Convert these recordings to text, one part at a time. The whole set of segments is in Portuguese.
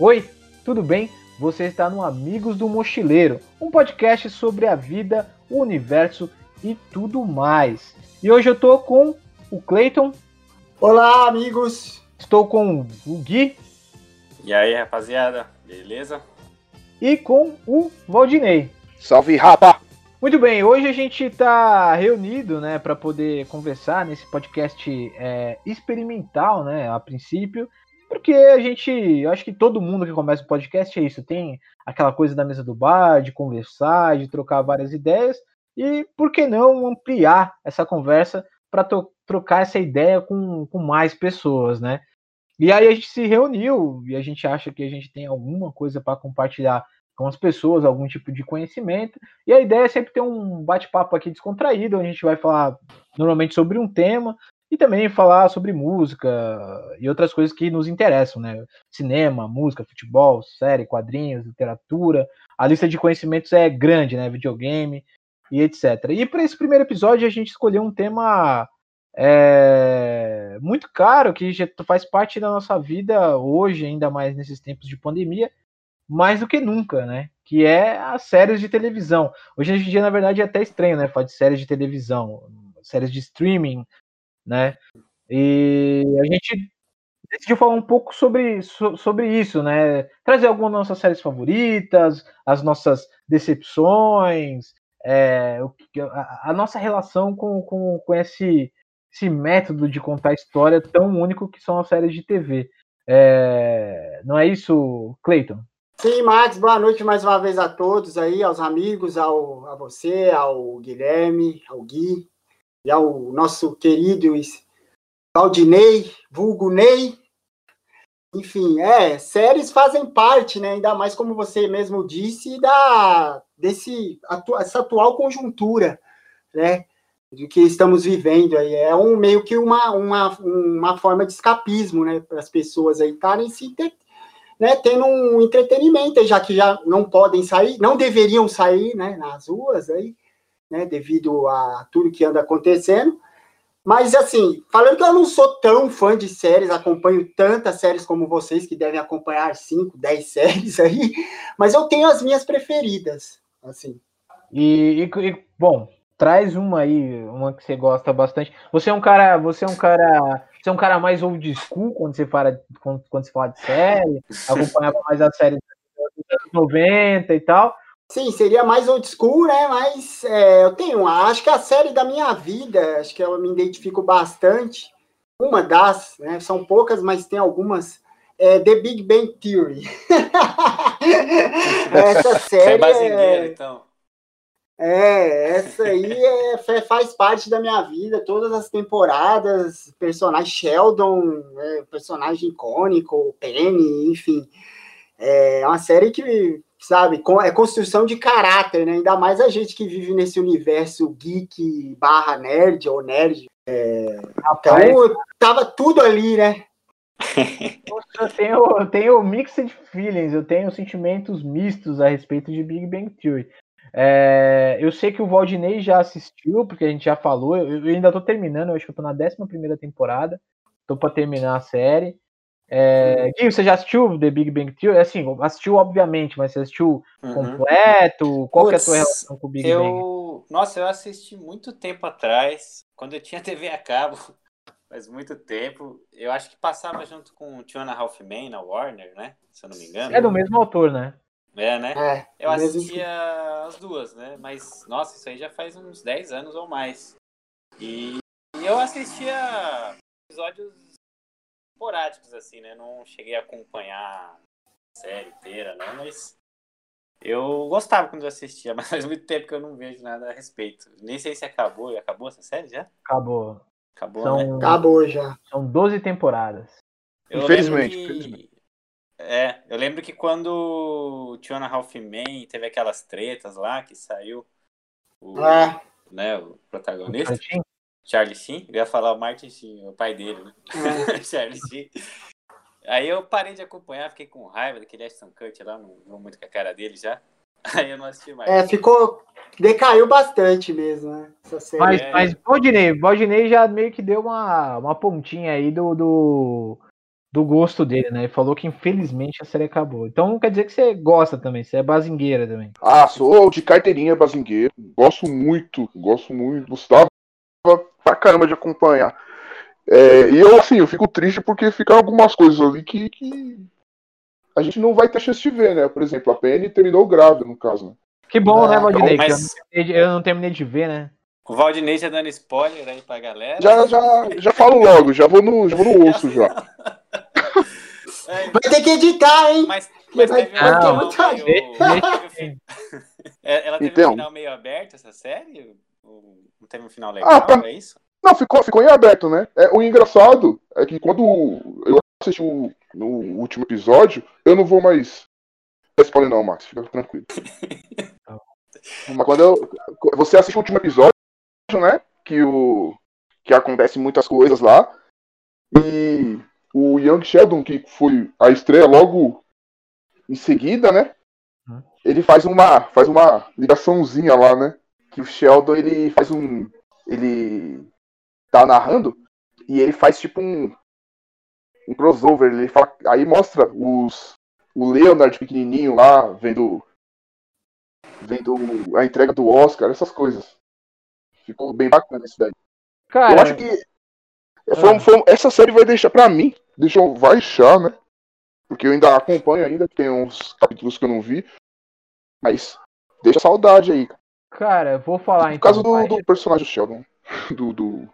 Oi, tudo bem? Você está no Amigos do Mochileiro, um podcast sobre a vida, o universo e tudo mais. E hoje eu tô com o Clayton. Olá, amigos. Estou com o Gui. E aí, rapaziada, beleza? E com o Valdinei. Salve, rapa! Muito bem, hoje a gente está reunido, né, para poder conversar nesse podcast é, experimental, né, a princípio, porque a gente, acho que todo mundo que começa o podcast é isso, tem aquela coisa da mesa do bar, de conversar, de trocar várias ideias, e por que não ampliar essa conversa para trocar essa ideia com, com mais pessoas, né? E aí a gente se reuniu e a gente acha que a gente tem alguma coisa para compartilhar com as pessoas, algum tipo de conhecimento. E a ideia é sempre ter um bate-papo aqui descontraído, onde a gente vai falar normalmente sobre um tema e também falar sobre música e outras coisas que nos interessam, né? Cinema, música, futebol, série, quadrinhos, literatura. A lista de conhecimentos é grande, né? Videogame e etc. E para esse primeiro episódio a gente escolheu um tema é, muito caro que já faz parte da nossa vida hoje, ainda mais nesses tempos de pandemia, mais do que nunca, né? Que é as séries de televisão. Hoje em dia, na verdade, é até estranho, né? Falar de séries de televisão, séries de streaming, né? E a gente decidiu falar um pouco sobre, sobre isso, né? Trazer algumas das nossas séries favoritas, as nossas decepções, é, a, a, nossa relação com, com, com esse, esse método de contar história tão único que são as séries de TV. É, não é isso, Clayton? Sim, Max, boa noite mais uma vez a todos aí, aos amigos, ao, a você, ao Guilherme, ao Gui e ao nosso querido Valdinei, vulgo Ney. Enfim, é, séries fazem parte, né, ainda mais como você mesmo disse, da, desse, atu, essa atual conjuntura, né, do que estamos vivendo aí. É um meio que uma, uma, uma forma de escapismo, né, para as pessoas aí estarem se né, tendo um entretenimento, já que já não podem sair, não deveriam sair né, nas ruas aí, né, devido a tudo que anda acontecendo. Mas, assim, falando que eu não sou tão fã de séries, acompanho tantas séries como vocês, que devem acompanhar 5, 10 séries aí, mas eu tenho as minhas preferidas, assim. E, e, bom, traz uma aí, uma que você gosta bastante. Você é um cara, você é um cara você é um cara mais old school quando você fala, quando, quando você fala de série, acompanhava mais as séries dos anos 90 e tal. Sim, seria mais old school, né? Mas é, eu tenho, acho que a série da minha vida, acho que eu me identifico bastante. Uma das, né? São poucas, mas tem algumas. É The Big Bang Theory. Essa série. é, então. É, essa aí é, faz parte da minha vida, todas as temporadas, personagem Sheldon, é, personagem icônico, Penny, enfim. É uma série que, sabe, é construção de caráter, né? Ainda mais a gente que vive nesse universo geek barra nerd ou nerd. É, então, tava tudo ali, né? eu tenho, eu tenho mixed feelings, eu tenho sentimentos mistos a respeito de Big Bang Theory. É, eu sei que o Valdinei já assistiu, porque a gente já falou. Eu, eu ainda tô terminando, eu acho que eu tô na 11 temporada. Tô para terminar a série. É, Gui, você já assistiu The Big Bang Theory? Assim, assistiu obviamente, mas você assistiu uhum. completo? Qual Puts, é a tua relação com o Big eu... Bang? Nossa, eu assisti muito tempo atrás, quando eu tinha TV a cabo, faz muito tempo. Eu acho que passava junto com o Tiana Halfman na Warner, né? Se eu não me engano. É do mesmo autor, né? É, né? É, eu assistia as duas, né? Mas, nossa, isso aí já faz uns 10 anos ou mais. E, e eu assistia episódios esporádicos, assim, né? Não cheguei a acompanhar a série inteira, não, mas eu gostava quando eu assistia, mas faz muito tempo que eu não vejo nada a respeito. Nem sei se acabou. Acabou essa série já? Acabou. Acabou, são, né? Acabou já. São 12 temporadas. Eu infelizmente, que... infelizmente. É, eu lembro que quando o Tiona Halfman teve aquelas tretas lá, que saiu o, é. né, o protagonista, o Charlie Sheen, eu ia falar o Martin Sheen, o pai dele, né? É. Charlie Sheen. Aí eu parei de acompanhar, fiquei com raiva daquele Ashton Kutcher lá, não vou muito com a cara dele já. Aí eu não assisti mais. É, ficou. Decaiu bastante mesmo, né? Essa série. Mas, é. mas Valdinei, Valdinei já meio que deu uma, uma pontinha aí do, do do gosto dele, né? Ele falou que infelizmente a série acabou. Então quer dizer que você gosta também, você é bazingueira também. Ah, sou de carteirinha bazingueiro. Gosto muito, gosto muito. Gostava pra caramba de acompanhar. É, e eu, assim, eu fico triste porque ficam algumas coisas ali que, que a gente não vai ter chance de ver, né? Por exemplo, a Penny terminou grávida, no caso. Né? Que bom, né, Ah, Valdinei? então, mas- eu, não, eu não terminei de ver, né? O Valdinei já dando spoiler aí pra galera. Já, já, já falo logo, já vou no, já vou no osso já. É, Vai ter que editar, hein? mas, mas Vai- teve um vai ter final meio-. É, Ela teve Então. um final meio aberto, essa série? Não teve um final legal, Ah, tá- é isso? Não, ficou, ficou em aberto, né? É, o engraçado é que quando eu assisti o, no último episódio, eu não vou mais. dar spoiler não, Max, fica tranquilo. Mas quando eu, você assiste o último episódio, né? Que, o, que acontece muitas coisas lá. E o Young Sheldon, que foi a estreia logo em seguida, né? Hum. Ele faz uma, faz uma ligaçãozinha lá, né? Que o Sheldon ele faz um. Ele tá narrando e ele faz tipo um, um crossover. Ele fala, aí mostra os o Leonard pequenininho lá vendo vendo a entrega do Oscar, essas coisas. Ficou bem bacana isso daí. Cara, Eu acho que foi, foi essa série vai deixar pra mim, deixa eu vai deixar, né? Porque eu ainda acompanho ainda, tem uns capítulos que eu não vi. Mas deixa saudade aí. cara, eu vou falar Por então. causa do, do personagem Sheldon. Do, do,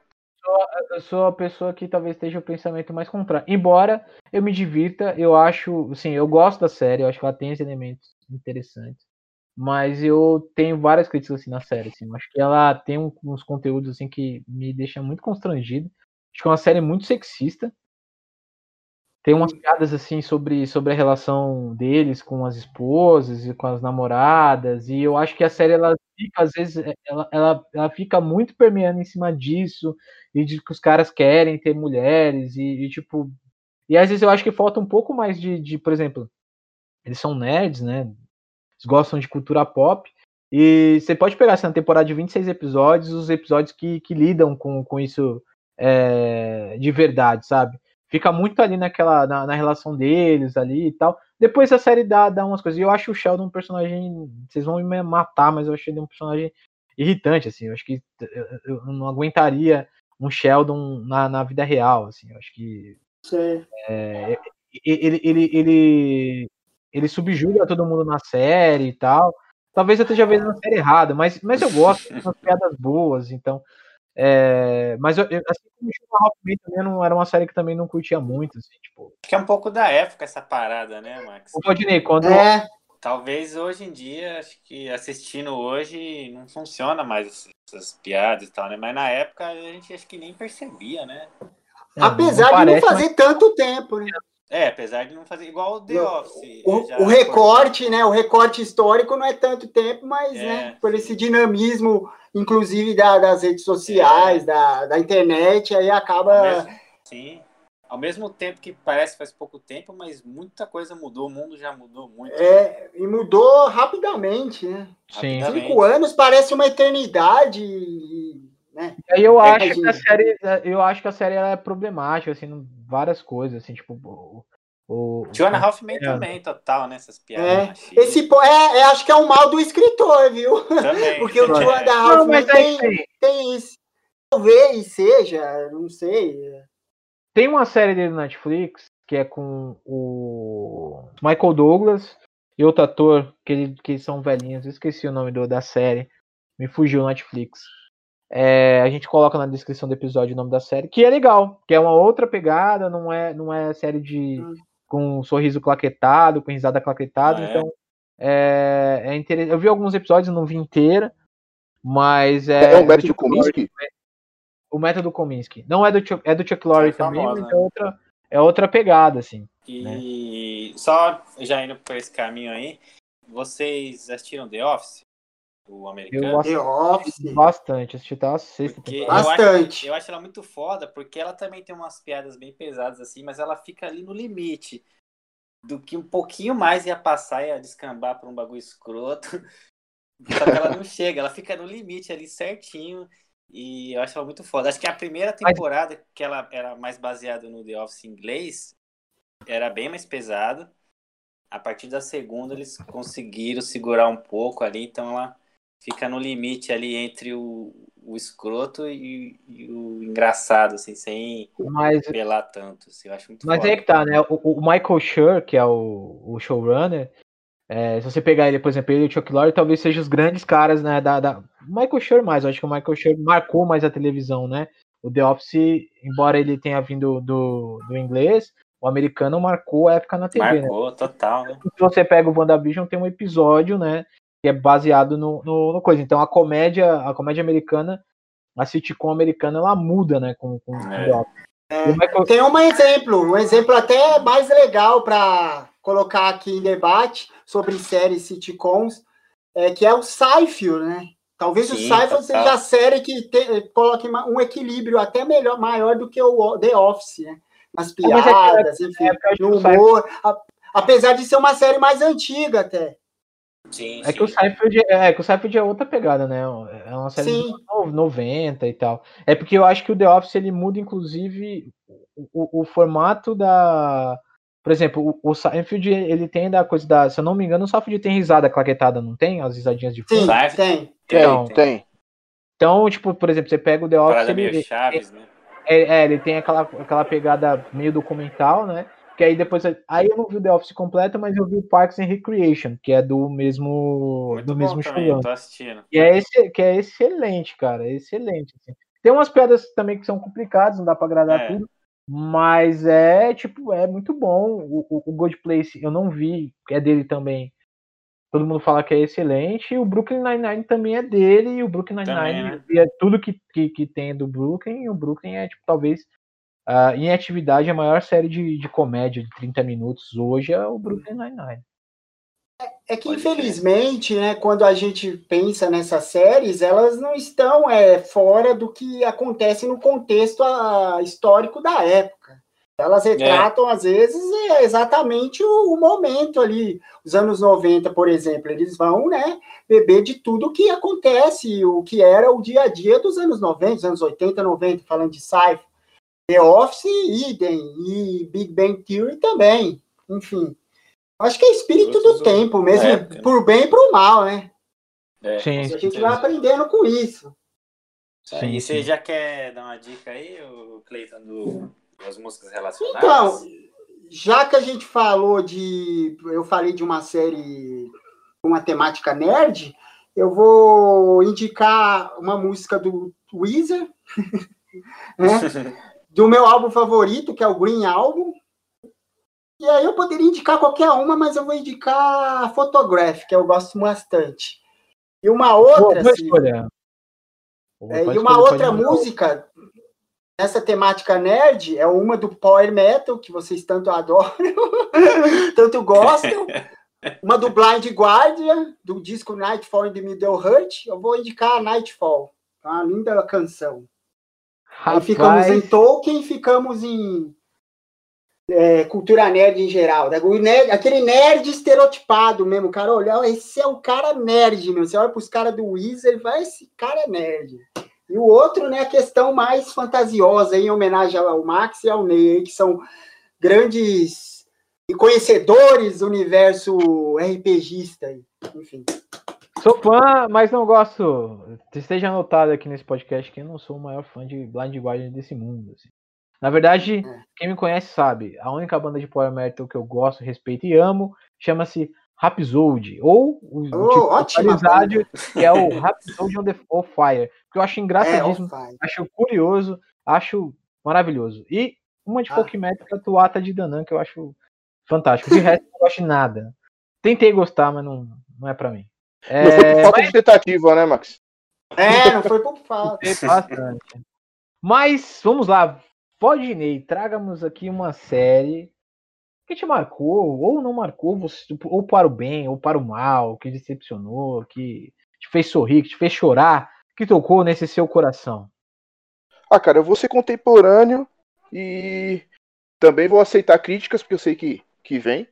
eu sou a pessoa que talvez esteja o pensamento mais contrário. Embora eu me divirta, eu acho, assim, eu gosto da série, eu acho que ela tem esses elementos interessantes. Mas eu tenho várias críticas assim na série, assim. Eu acho que ela tem uns conteúdos assim que me deixam muito constrangido. Acho que é uma série muito sexista. Tem umas piadas assim sobre, sobre a relação deles com as esposas e com as namoradas, e eu acho que a série ela fica às vezes ela, ela, ela fica muito permeando em cima disso e de que os caras querem ter mulheres e, e, tipo e às vezes eu acho que falta um pouco mais de, de por exemplo eles são nerds né eles gostam de cultura pop e você pode pegar assim, na temporada de 26 episódios os episódios que, que lidam com, com isso é, de verdade sabe fica muito ali naquela na, na relação deles ali e tal. Depois a série dá, dá umas coisas. E eu acho o Sheldon um personagem vocês vão me matar mas eu achei ele um personagem irritante assim. Eu acho que eu, não aguentaria um Sheldon na, na vida real, assim, eu acho que é, ele, ele, ele, ele subjuga todo mundo na série e tal. Talvez eu esteja vendo na série errada, mas, mas eu gosto, tem umas piadas boas, então. É, mas eu, eu, assim como Hoffman também não era uma série que também não curtia muito, assim, tipo. Acho que é um pouco da época essa parada, né, Max? O Valdinei, quando. É, Talvez hoje em dia, acho que assistindo hoje não funciona mais essas, piadas e tal, né? Mas na época a gente acho que nem percebia, né? é, apesar de parece, não fazer tanto tempo, né? É, apesar de não fazer igual o The Não, Office. O, o recorte, né? O recorte histórico não é tanto tempo, mas, É, né? Por esse dinamismo, inclusive da- das redes sociais, da, da internet, aí acaba. mesmo, sim. Ao mesmo tempo que parece faz pouco tempo, mas muita coisa mudou, o mundo já mudou muito. É, e mudou rapidamente, né? Sim. Rapidamente. Cinco anos parece uma eternidade, e, né? Aí eu É, acho que a série, eu acho que a série ela é problemática, assim, em várias coisas, assim, tipo. O, o, Joanna Hoffman É. também, total, né? Essas piadas. É. Esse é, é, acho que é um mal do escritor, viu? Também. Porque o É. Joan da Não, Hoffman tem, tem, tem isso. Talvez seja, não sei. tem uma série dele na Netflix que é com o Michael Douglas e outro ator que, ele, que são velhinhos, eu esqueci o nome do, da série, me fugiu na Netflix. É, a gente coloca na descrição do episódio o nome da série, que é legal, que é uma outra pegada, não é, não é série de Hum. com um sorriso claquetado, com risada claquetada, Ah, é? então é, é interessante. Eu vi alguns episódios, não vi inteira, mas É, é, o do método Kominsky? Lorre- o método Kominsky. Não é do Chuck, é do Chuck Lorre É também, famosa, mas né? é outra, é outra pegada, assim. E só já indo por esse caminho aí, vocês assistiram The Office? O americano? Eu The Office. Bastante, assisti até a sexta Porque eu temporada. Bastante. acho, eu acho ela muito foda, porque ela também tem umas piadas bem pesadas assim, mas ela fica ali no limite do que um pouquinho mais ia passar e ia descambar pra um bagulho escroto. Só que ela não chega, ela fica no limite ali certinho. E eu acho ela muito foda. Acho que a primeira temporada, que ela era mais baseada no The Office inglês, era bem mais pesado. A partir da segunda eles conseguiram segurar um pouco ali, então ela fica no limite ali entre o, o escroto e, e, o engraçado, assim, sem mas, pelar tanto. Assim, eu acho muito Mas foda. é que tá, né? O, o Michael Schur, que é o, o showrunner, é, se você pegar ele, por exemplo, ele e o Chuck Lorre, talvez sejam os grandes caras, né? Da, da... Michael Schur mais, eu acho que o Michael Schur marcou mais a televisão, né? O The Office, embora ele tenha vindo do, do inglês, o americano marcou a época na TV, né? marcou, né? total, né? Se você pega o WandaVision, tem um episódio, né? Que é baseado no, no, no coisa. Então a comédia, a comédia americana, a sitcom americana, ela muda, né? Com, com é. É, Michael... Tem um exemplo, um exemplo até mais legal para colocar aqui em debate sobre séries sitcoms, é, que é o Seinfeld, né? Talvez Sim, o Seinfeld seja a série que te, coloque um equilíbrio até melhor, maior do que o The Office, né? Nas é, é piadas, é, enfim, no humor. A, apesar de ser uma série mais antiga até. Sim, é, sim. Que o Seinfeld, é, que o Seinfeld é outra pegada, né? É uma série sim. de 90 e tal. É porque eu acho que o The Office ele muda, inclusive, o, o formato da. Por exemplo, o, o Seinfeld ele tem da coisa da. Se eu não me engano, o Seinfeld tem risada claquetada, não tem? As risadinhas de fundo? Sim, tem. Então, tem, tem. Então, tipo, por exemplo, você pega o The Office. Ele, meio Chaves, né? É, é, ele tem aquela, aquela pegada meio documental, né? Que aí depois. Aí eu não vi o The Office completo, mas eu vi o Parks and Recreation, que é do mesmo. Muito do mesmo também, tô assistindo. E é esse, que é excelente, cara. É excelente. Assim. Tem umas piadas também que são complicadas, não dá pra agradar é. tudo. Mas é, tipo, é muito bom. O, o, o Good Place eu não vi, é dele também. Todo mundo fala que é excelente. E o Brooklyn Nine-Nine também é dele. E o Brooklyn Nine-Nine né? é tudo que, que, que tem do Brooklyn. E o Brooklyn é, tipo, talvez, uh, em atividade, a maior série de, de comédia de 30 minutos hoje é o Brooklyn Nine-Nine. É, é que, infelizmente, né, quando a gente pensa nessas séries, elas não estão é, fora do que acontece no contexto a, ah, histórico da época. Elas retratam, é. às vezes, é exatamente o, o, momento ali. Os anos 90, por exemplo, eles vão né, beber de tudo que acontece, o que era o dia a dia dos anos 90, dos anos 80, 90, falando de sci The Office, idem, e Big Bang Theory também. Enfim, acho que é espírito do tempo mesmo, época, por bem e por mal, né? É, Sim, a gente vai aprendendo com isso. Sim, e você já quer dar uma dica aí, o Cleiton, do as músicas relacionadas? Então, já que a gente falou de. Eu falei de uma série com uma temática nerd, eu vou indicar uma música do Weezer, né? do meu álbum favorito, que é o Green Album. E aí eu poderia indicar qualquer uma, mas eu vou indicar a Photograph, que eu gosto bastante. E uma outra. Boa, assim, é, e uma outra música essa temática nerd é uma do Power Metal, que vocês tanto adoram, tanto gostam. Uma do Blind Guardian, do disco Nightfall in the Middle Hurt. Eu vou indicar a Nightfall. É uma linda canção. Rapaz. Aí ficamos em Tolkien, ficamos em é, cultura nerd em geral. Né? Nerd, aquele nerd estereotipado mesmo, cara. Olha, esse é o cara nerd, meu. Você olha para os caras do Wizard, vai, esse cara é nerd. E o outro, né, a questão mais fantasiosa, em homenagem ao Max e ao Ney, que são grandes e conhecedores do universo RPGista. Enfim. Sou fã, mas não gosto. Esteja anotado aqui nesse podcast que eu não sou o maior fã de Blind Guardian desse mundo. Assim. Na verdade, é. quem me conhece sabe, a única banda de power metal que eu gosto, respeito e amo chama-se Rhapsody, ou o oh, tipo que é o Rhapsody on the on Fire, que eu acho engraçadíssimo, é, acho curioso, acho maravilhoso. E uma de ah. folk metal que é a Tuata de Danan, que eu acho fantástico. De resto, eu não gosto de nada. Tentei gostar, mas não, não é pra mim. É, não foi por falta mas... de tentativa, né, Max? É, não foi por falta. Bastante. Mas, vamos lá. Podney, traga-nos aqui uma série que te marcou, ou não marcou, você, ou para o bem, ou para o mal, que decepcionou, que te fez sorrir, que te fez chorar, que tocou nesse seu coração? Ah, cara, eu vou ser contemporâneo e também vou aceitar críticas, porque eu sei que, que vem.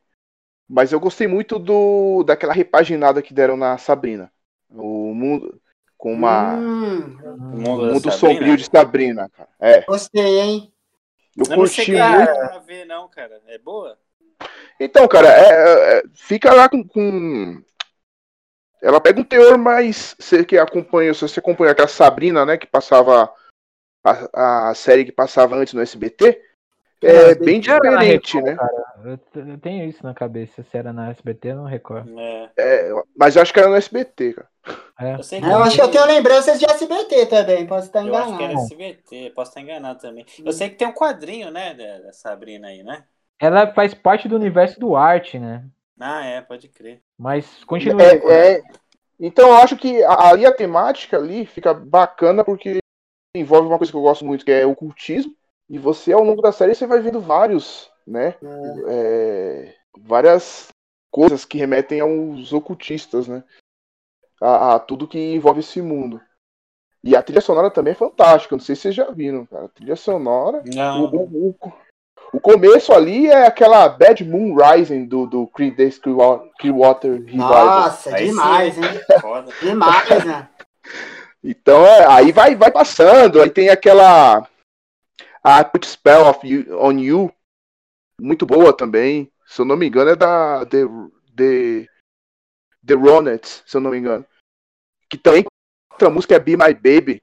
Mas eu gostei muito do daquela repaginada que deram na Sabrina. O mundo com uma hum, um mundo sombrio de Sabrina, cara. É. Gostei, hein? Eu, eu curti não muito. a ver, não, cara. É boa? Então, cara, é, é, é, fica lá com, com, Ela pega um teor mais. Você que acompanha, se você acompanha aquela Sabrina, né? Que passava. A, a série que passava antes no SBT. É, bem diferente, Record, né? Cara. Eu tenho isso na cabeça. Se era na SBT, eu não recordo. É. é mas eu acho que era no SBT, cara. É. Eu, sei que eu acho que eu tenho lembranças de SBT também, posso estar enganado. Eu acho que era SBT, posso estar enganado também. Eu sei que tem um quadrinho, né, da Sabrina aí, né? Ela faz parte do universo do arte, né? Ah, é, pode crer. Mas continua. É, é... Então eu acho que ali a temática ali fica bacana porque envolve uma coisa que eu gosto muito, que é o cultismo. E você, ao longo da série, você vai vendo vários, né? É. É, várias coisas que remetem aos ocultistas, né? A, a, tudo que envolve esse mundo. E a trilha sonora também é fantástica. Não sei se vocês já viram, cara. A trilha sonora. Não. O, o, o, o começo ali é aquela Bad Moon Rising do, do Creedence Clearwater Revival. Nossa, demais, hein? demais, né? Então, é, aí vai, vai passando. Aí tem aquela a Put Spell of you, on You, muito boa também. Se eu não me engano, é da The, The, The Ronettes, se eu não me engano. Que também outra música é Be My Baby.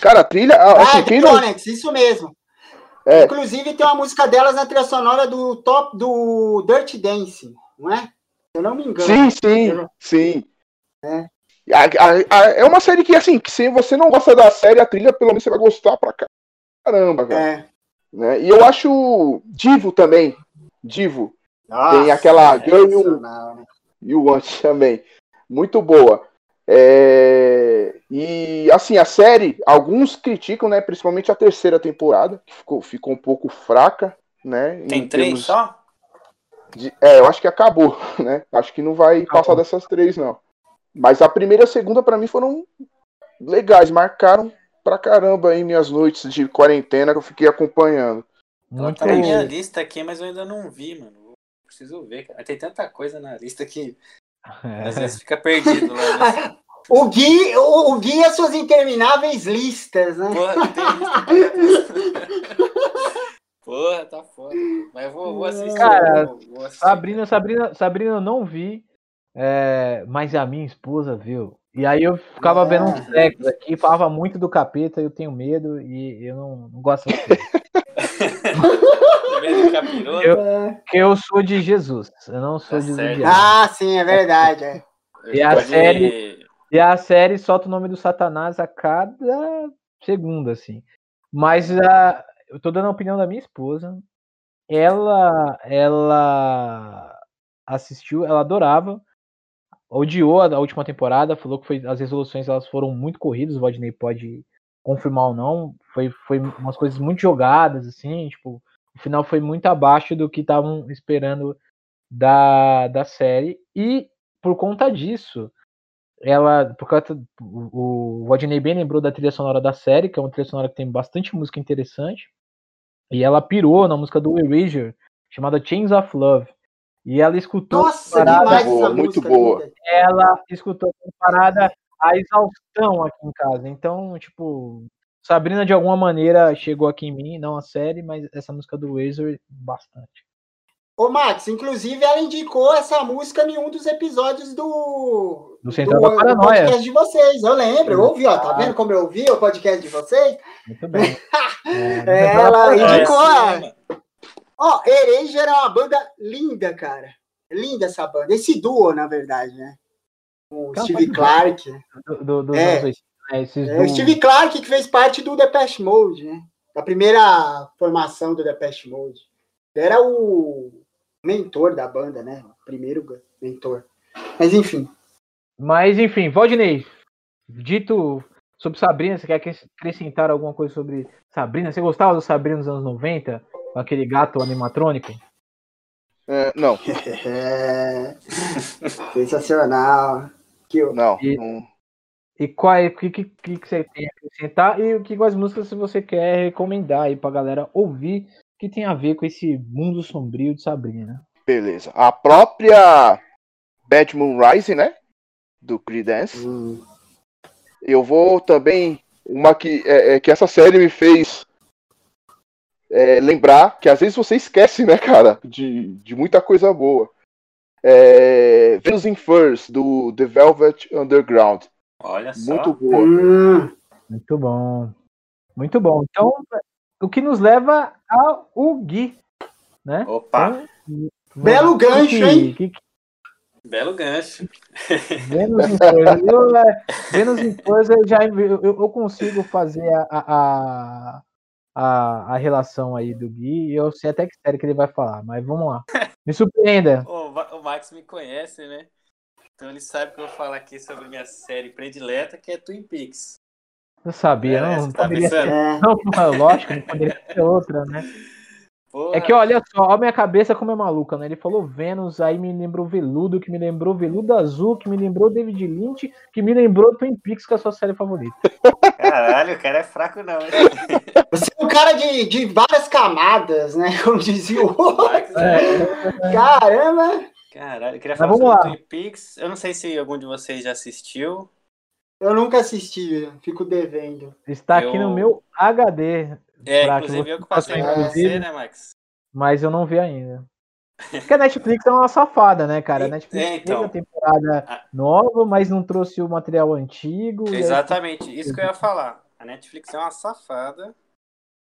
Cara, a trilha. Ah, assim, The Ronettes, não... isso mesmo. É. Inclusive tem uma música delas na trilha sonora do top do Dirty Dance, não é? Se eu não me engano. Sim, sim, sim. É. A, a, a, é uma série que, assim, que se você não gosta da série, a trilha, pelo menos você vai gostar pra cá caramba, cara. É. Né? E eu acho Divo também. Divo. Nossa, Tem aquela é Girl You, né? you Want também. Muito boa. É... E assim, a série, alguns criticam, né? Principalmente a terceira temporada, que ficou, ficou um pouco fraca, né? Tem três só? De... É, eu acho que acabou, né? Acho que não vai acabou. passar dessas três, não. Mas a primeira e a segunda, para mim, foram legais, marcaram pra caramba aí minhas noites de quarentena que eu fiquei acompanhando. Muito tá na minha lista aqui, mas eu ainda não vi, mano. Preciso ver, cara. Tem tanta coisa na lista que é. às vezes fica perdido lá. Né? O Gui, o, o Gui e as suas intermináveis listas, né? Porra, tem lista. Porra, tá foda. Mas vou, vou assistir. Cara, vou, vou assistir. Sabrina, Sabrina, Sabrina eu não vi, é, mas a minha esposa viu. E aí eu ficava é. vendo uns trecos aqui, falava muito do capeta, eu tenho medo e eu não, não gosto eu, eu sou de Jesus, eu não sou tá de Jesus. Ah, sim, é verdade. É. E a série e a série solta o nome do Satanás a cada segundo, assim. Mas a, eu tô dando a opinião da minha esposa. Ela, ela assistiu, ela adorava odiou a, última temporada, falou que foi, as resoluções elas foram muito corridas, o Rodney pode confirmar ou não, foi, foi umas coisas muito jogadas, assim, tipo, o final foi muito abaixo do que estavam esperando da, da série, e por conta disso, ela, o, o Rodney bem lembrou da trilha sonora da série, que é uma trilha sonora que tem bastante música interessante, e ela pirou na música do Erasure, chamada Chains of Love, e ela escutou. Nossa, parada, boa, muito boa. Ela escutou parada a exaustão aqui em casa. Então, tipo, Sabrina de alguma maneira chegou aqui em mim, não a série, mas essa música do Razor bastante. Ô, Max, inclusive ela indicou essa música em um dos episódios do, do, Central do, da Paranoia. podcast de vocês. Eu lembro, eu ouvi, ó, tá vendo como eu ouvi o podcast de vocês? Muito bem. é, ela indicou. É, Ó, oh, é uma banda linda, cara. Linda essa banda. Esse duo, na verdade, né? O Calma, Steve Clark. Do, do, do é, é, é o Steve Clark que fez parte do Depeche Mode, né? Da primeira formação do Depeche Mode. Era o mentor da banda, né? O primeiro mentor. Mas enfim. Mas enfim, Valdinei, dito sobre Sabrina, você quer acrescentar alguma coisa sobre Sabrina? Você gostava do Sabrina nos anos 90? Com aquele gato animatrônico? É, não. Sensacional. Que... Não. E, não. e qual é, o que, que, que você tem a acrescentar e o que quais músicas você quer recomendar aí pra galera ouvir que tem a ver com esse mundo sombrio de Sabrina? Beleza. A própria Bad Moon Rising, né? Do Creedence. Hum. Eu vou também. Uma que, é, é, que essa série me fez é, lembrar que às vezes você esquece, né, cara, de, de muita coisa boa. É, Venus in Furs, do The Velvet Underground. Olha só. Muito boa. Hum, Muito bom. Muito bom. Então, o que nos leva ao Gui, né? Opa, Então, Belo gancho, hein? que- que- belo gancho. Vênus em Forza. Eu, é, Vênus em Forza, eu já eu, eu consigo fazer a, a, a, a relação aí do Gui. e Eu sei até que sério que ele vai falar, mas vamos lá. Me surpreenda. O o Max me conhece, né? Então ele sabe que eu vou falar aqui sobre minha série predileta, que é Twin Peaks. Eu sabia, É, não, não tá poderia ser. pensando? Não, não, lógico, não poderia ser outra, né? Porra, É que olha só, a minha cabeça como é maluca, né? Ele falou Vênus, aí me lembrou Veludo, que me lembrou Veludo Azul, que me lembrou David Lynch, que me lembrou Twin Peaks, que é a sua série favorita. Caralho, o cara é fraco não. hein? Você é um cara de, de várias camadas, né? Como dizia o outro. É, Caramba! Caralho, eu queria Mas falar vamos sobre lá. Twin Peaks. Eu não sei se algum de vocês já assistiu. Eu nunca assisti, fico devendo. está aqui Eu- no meu HD, É, inclusive eu que passei pra você, né, Max? mas eu não vi ainda. Porque a Netflix é uma safada, né, cara? A É, Netflix então. teve a temporada nova, mas não trouxe o material antigo. e aí- Exatamente, isso que eu ia falar. A Netflix é uma safada,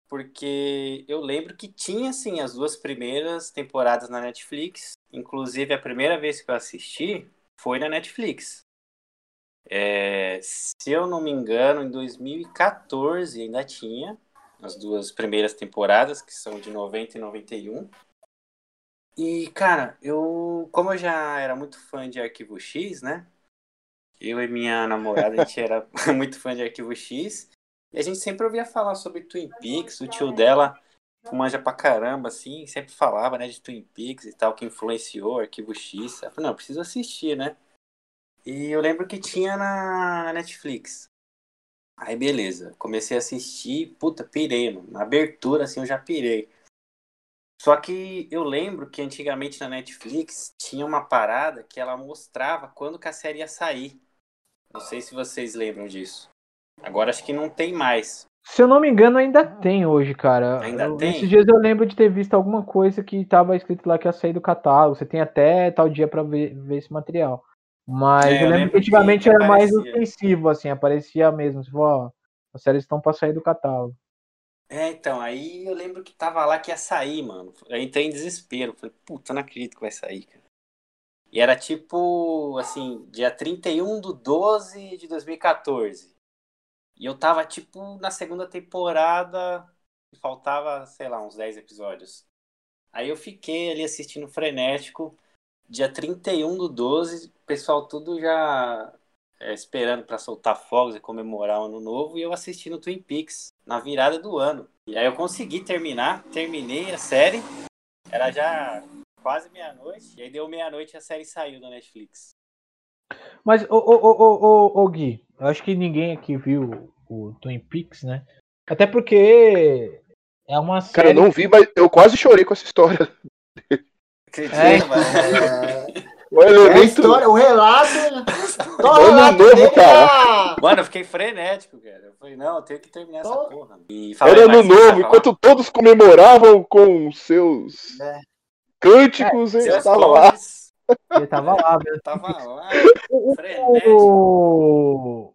porque eu lembro que tinha, sim, as duas primeiras temporadas na Netflix. Inclusive, a primeira vez que eu assisti foi na Netflix. É, se eu não me engano, em 2014 ainda tinha as duas primeiras temporadas, que são de 90 e 91. E, cara, eu, como eu já era muito fã de Arquivo X, né? Eu e minha namorada, a gente era muito fã de Arquivo X. E a gente sempre ouvia falar sobre Twin Peaks. O tio dela manja pra caramba, assim, sempre falava, né, de Twin Peaks e tal, que influenciou Arquivo X. Eu falei, não, preciso assistir, né? E eu lembro que tinha na Netflix. Aí, beleza. Comecei a assistir, puta, pirei, mano. Na abertura, assim, eu já pirei. Só que eu lembro que antigamente na Netflix tinha uma parada que ela mostrava quando que a série ia sair. Não sei se vocês lembram disso. Agora acho que não tem mais. Se eu não me engano, ainda tem hoje, cara. Ainda Eu- tem? Esses dias eu lembro de ter visto alguma coisa que tava escrito lá que ia sair do catálogo. Você tem até tal dia pra ver, ver esse material. Mas É, eu, lembro que antigamente que era mais aparecia. ofensivo, assim, aparecia mesmo. Tipo, ó, as séries estão pra sair do catálogo. É, então, aí eu lembro que tava lá que ia sair, mano. Eu entrei em desespero. Falei, puta, não acredito que vai sair, cara. E era tipo, assim, dia 31 do 12 de 2014. E eu tava, tipo, na segunda temporada, faltava, sei lá, uns 10 episódios. Aí eu fiquei ali assistindo frenético. Dia 31 do 12, o pessoal tudo já é, esperando pra soltar fogos e comemorar o ano novo. E eu assistindo Twin Peaks na virada do ano. E aí eu consegui terminar, terminei a série. Era já quase meia-noite. E aí deu meia-noite e a série saiu da Netflix. Mas, ô, ô, ô, ô, ô, ô, Gui, eu acho que ninguém aqui viu o Twin Peaks, né? Até porque é uma série. Cara, eu não vi, mas eu quase chorei com essa história. Acredita, É. mano? É, O é história, o relato. Só o Ano relato novo, dele cara. tá- Mano, eu fiquei frenético, cara. Eu falei, não, eu tenho que terminar essa porra. E Era ano vai novo, falar? enquanto todos comemoravam com seus É. cânticos, eu Seus estava lá. Ele tava lá, velho. tava lá. O, Frenético. o,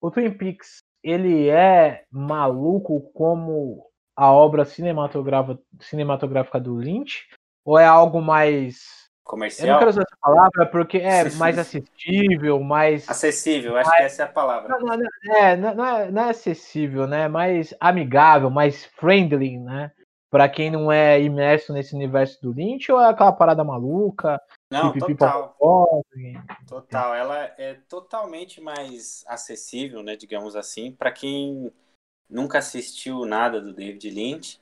o Twin Peaks, ele é maluco como a obra cinematográfica, cinematográfica do Lynch? Ou é algo mais. Eu não Comercial? quero usar essa palavra porque é mais acessível, mais. Acessível, acho que essa é a palavra. Não, não, não, é, não, é, não é acessível, né? Mais amigável, mais friendly, né? Pra quem não é imerso nesse universo do Lynch, ou é aquela parada maluca? Não, total. Total, ela é totalmente mais acessível, né, digamos assim, para quem nunca assistiu nada do David Lynch.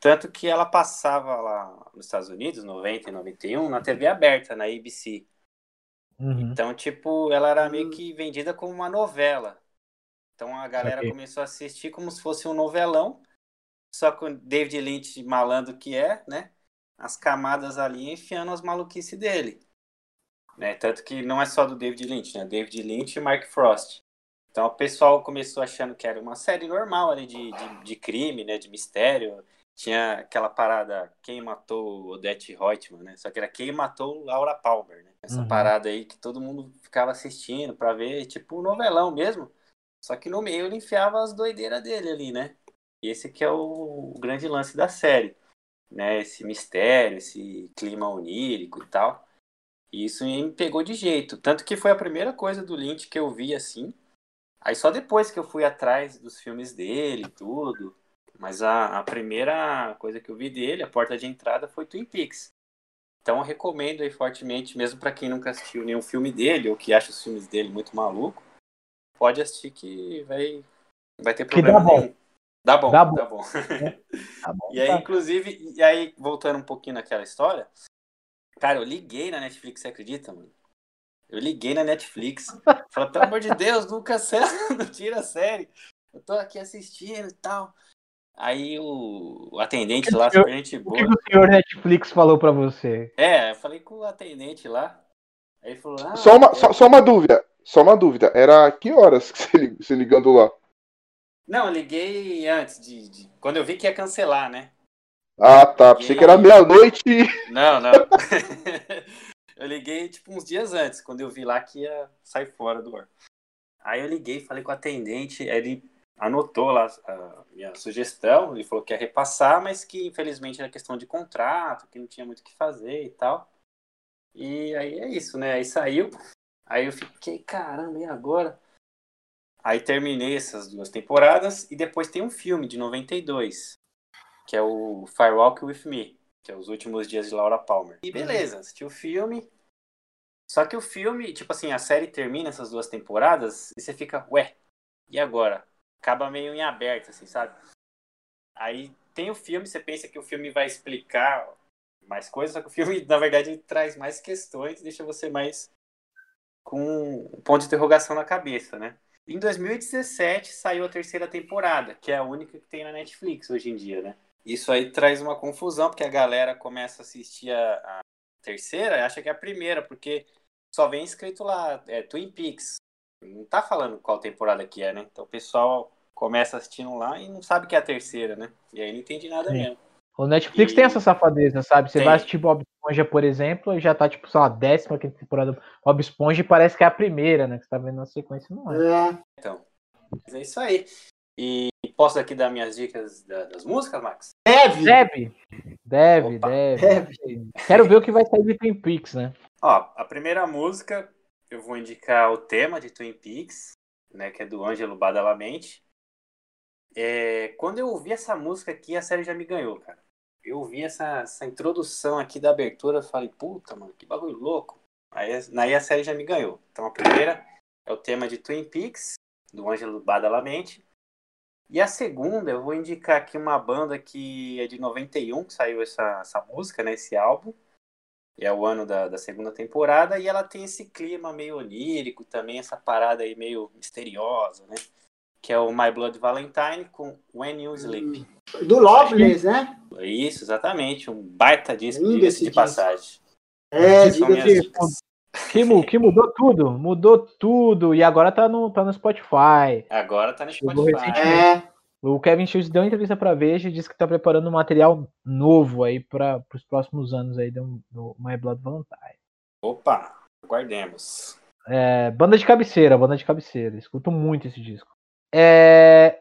Tanto que ela passava lá nos Estados Unidos, 90 e 91, na TV aberta, na ABC. Uhum. Então, tipo, ela era meio que vendida como uma novela. Então a galera Saquei. começou a assistir como se fosse um novelão, só com David Lynch malandro que é, né? As camadas ali enfiando as maluquices dele. Né? Tanto que não é só do David Lynch, né? David Lynch e Mark Frost. Então o pessoal começou achando que era uma série normal ali de, de, de crime, né? De mistério. Tinha aquela parada quem matou Odette Reutemann, né? Só que era quem matou Laura Palmer, né? Essa uhum. parada aí que todo mundo ficava assistindo para ver, tipo um novelão mesmo. Só que no meio ele enfiava as doideiras dele ali, né? E esse que é o, o grande lance da série, né? Esse mistério, esse clima onírico e tal. E isso me pegou de jeito. Tanto que foi a primeira coisa do Lynch que eu vi assim. Aí só depois que eu fui atrás dos filmes dele e tudo. Mas a, a primeira coisa que eu vi dele, a porta de entrada, foi Twin Peaks. Então eu recomendo aí fortemente, mesmo para quem nunca assistiu nenhum filme dele ou que acha os filmes dele muito maluco, pode assistir que vai, vai ter problema dá nenhum. Dá bom, dá bom. Dá bom. Tá bom e aí, tá. inclusive, e aí, voltando um pouquinho naquela história, cara, eu liguei na Netflix, você acredita, mano? Eu liguei na Netflix. Falei, pelo amor de Deus, nunca não tira a série. Eu tô aqui assistindo e tal. Aí o, o atendente lá, super gente boa. O que o senhor Netflix falou pra você? É, eu falei com o atendente lá. Aí ele falou: ah, só, uma, só, só, uma dúvida. Só uma dúvida. Era que horas que você, você ligando lá? Não, eu liguei antes de, de, Quando eu vi que ia cancelar, né? Ah, tá. Pensei que era meia-noite. Não, não. eu liguei tipo uns dias antes, quando eu vi lá que ia sair fora do ar. Aí eu liguei, falei com o atendente, ele anotou lá a minha sugestão, ele falou que ia repassar, mas que infelizmente era questão de contrato, que não tinha muito o que fazer e tal. E aí é isso, né? Aí saiu, aí eu fiquei, caramba, e agora? Aí terminei essas duas temporadas e depois tem um filme de 92, que é o Firewalk With Me, que é Os Últimos Dias de Laura Palmer. E beleza, assisti o filme. Só que o filme, tipo assim, a série termina essas duas temporadas e você fica, ué, e agora? Acaba meio em aberto, assim, sabe? Aí tem o filme, você pensa que o filme vai explicar mais coisas, só que o filme, na verdade, traz mais questões, deixa você mais com um ponto de interrogação na cabeça, né? Em 2017 saiu a terceira temporada, que é a única que tem na Netflix hoje em dia, né? Isso aí traz uma confusão, porque a galera começa a assistir a, a terceira acha que é a primeira, porque só vem escrito lá, é Twin Peaks não tá falando qual temporada que é, né? Então o pessoal começa assistindo lá e não sabe que é a terceira, né? E aí não entende nada Sim. mesmo. O Netflix e... tem essa safadeza, sabe? Você tem. vai assistir Bob Esponja, por exemplo, e já tá, tipo, sei lá, décima temporada Bob Esponja e parece que é a primeira, né? Que você tá vendo na sequência, não é. é. Então, mas é isso aí. E posso aqui dar minhas dicas das músicas, Max? Deve! Deve, deve, deve. deve. Quero ver o que vai sair de Twin Peaks, né? Ó, a primeira música eu vou indicar o tema de Twin Peaks, né, que é do Ângelo Badalamente. É, quando eu ouvi essa música aqui, a série já me ganhou, cara. Eu ouvi essa, essa introdução aqui da abertura, falei, puta, mano, que bagulho louco. Aí, aí a série já me ganhou. Então a primeira é o tema de Twin Peaks, do Ângelo Badalamente. E a segunda, eu vou indicar aqui uma banda que é de 91, que saiu essa, essa música, né, esse álbum é o ano da, da, segunda temporada, e ela tem esse clima meio onírico também, essa parada aí meio misteriosa, né? Que é o My Blood Valentine com When You Sleep. Do Loveless, né? Isso, exatamente. Um baita disco de, de passagem. É, que, que mudou tudo, mudou tudo, e agora tá no, tá no Spotify. Agora tá no Spotify. É. O Kevin Shields deu uma entrevista para Veja e disse que está preparando um material novo aí para os próximos anos aí do, do My Blood Valentine. Opa, aguardemos. É, banda de cabeceira, banda de cabeceira. Escuto muito esse disco. É,